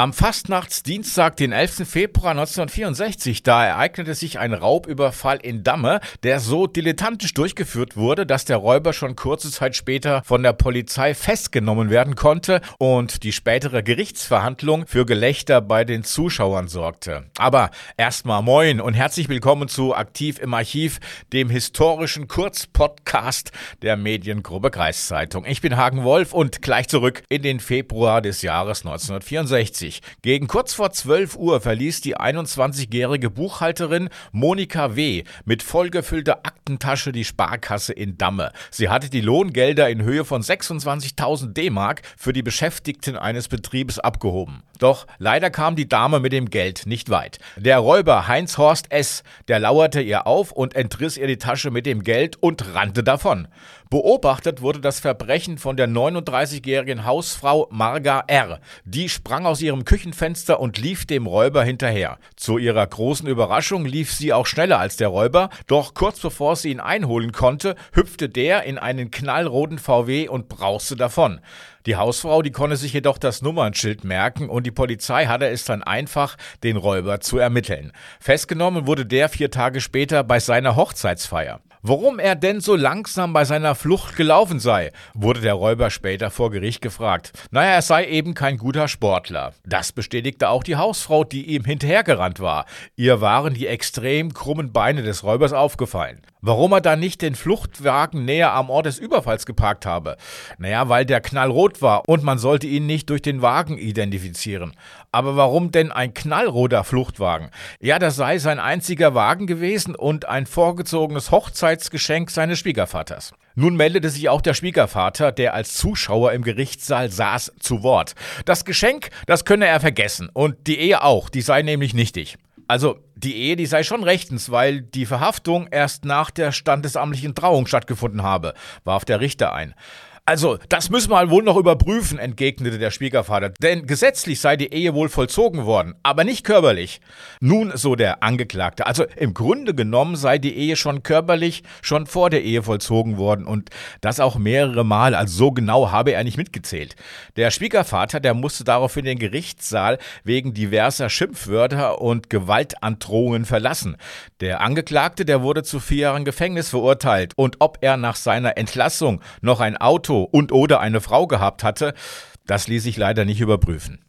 Am Fastnachtsdienstag, den 11. Februar 1964, da ereignete sich ein Raubüberfall in Damme, der so dilettantisch durchgeführt wurde, dass der Räuber schon kurze Zeit später von der Polizei festgenommen werden konnte und die spätere Gerichtsverhandlung für Gelächter bei den Zuschauern sorgte. Aber erstmal moin und herzlich willkommen zu Aktiv im Archiv, dem historischen Kurzpodcast der Mediengruppe Kreiszeitung. Ich bin Hagen Wolf und gleich zurück in den Februar des Jahres 1964. 1990. Gegen kurz vor 12 Uhr verließ die 21-jährige Buchhalterin Monika W. mit vollgefüllter Aktentasche die Sparkasse in Damme. Sie hatte die Lohngelder in Höhe von 26.000 D-Mark für die Beschäftigten eines Betriebes abgehoben. Doch leider kam die Dame mit dem Geld nicht weit. Der Räuber Heinz Horst S., der lauerte ihr auf und entriss ihr die Tasche mit dem Geld und rannte davon. Beobachtet wurde das Verbrechen von der 39-jährigen Hausfrau Marga R. Die sprang aus ihrem Küchenfenster und lief dem Räuber hinterher. Zu ihrer großen Überraschung lief sie auch schneller als der Räuber, doch kurz bevor sie ihn einholen konnte, hüpfte der in einen knallroten VW und brauste davon. Die Hausfrau, die konnte sich jedoch das Nummernschild merken und die Polizei hatte es dann einfach, den Räuber zu ermitteln. Festgenommen wurde der vier Tage später bei seiner Hochzeitsfeier. Warum er denn so langsam bei seiner Flucht gelaufen sei, wurde der Räuber später vor Gericht gefragt. Naja, er sei eben kein guter Sportler. Das bestätigte auch die Hausfrau, die ihm hinterhergerannt war. Ihr waren die extrem krummen Beine des Räubers aufgefallen. Warum er dann nicht den Fluchtwagen näher am Ort des Überfalls geparkt habe? Naja, weil der knallrot war und man sollte ihn nicht durch den Wagen identifizieren. Aber warum denn ein knallroter Fluchtwagen? Ja, das sei sein einziger Wagen gewesen und ein vorgezogenes Hochzeitsgeschenk seines Schwiegervaters. Nun meldete sich auch der Schwiegervater, der als Zuschauer im Gerichtssaal saß, zu Wort. Das Geschenk, das könne er vergessen und die Ehe auch, die sei nämlich nichtig. Also die Ehe, die sei schon rechtens, weil die Verhaftung erst nach der standesamtlichen Trauung stattgefunden habe, warf der Richter ein. Also, das müssen wir wohl noch überprüfen, entgegnete der Schwiegervater, denn gesetzlich sei die Ehe wohl vollzogen worden, aber nicht körperlich. Nun, so der Angeklagte, also im Grunde genommen sei die Ehe schon körperlich schon vor der Ehe vollzogen worden und das auch mehrere Mal, also so genau habe er nicht mitgezählt. Der Schwiegervater, der musste daraufhin den Gerichtssaal wegen diverser Schimpfwörter und Gewaltandrohungen verlassen. Der Angeklagte, der wurde zu vier Jahren Gefängnis verurteilt und ob er nach seiner Entlassung noch ein Und oder eine Frau gehabt hatte, das ließ sich leider nicht überprüfen.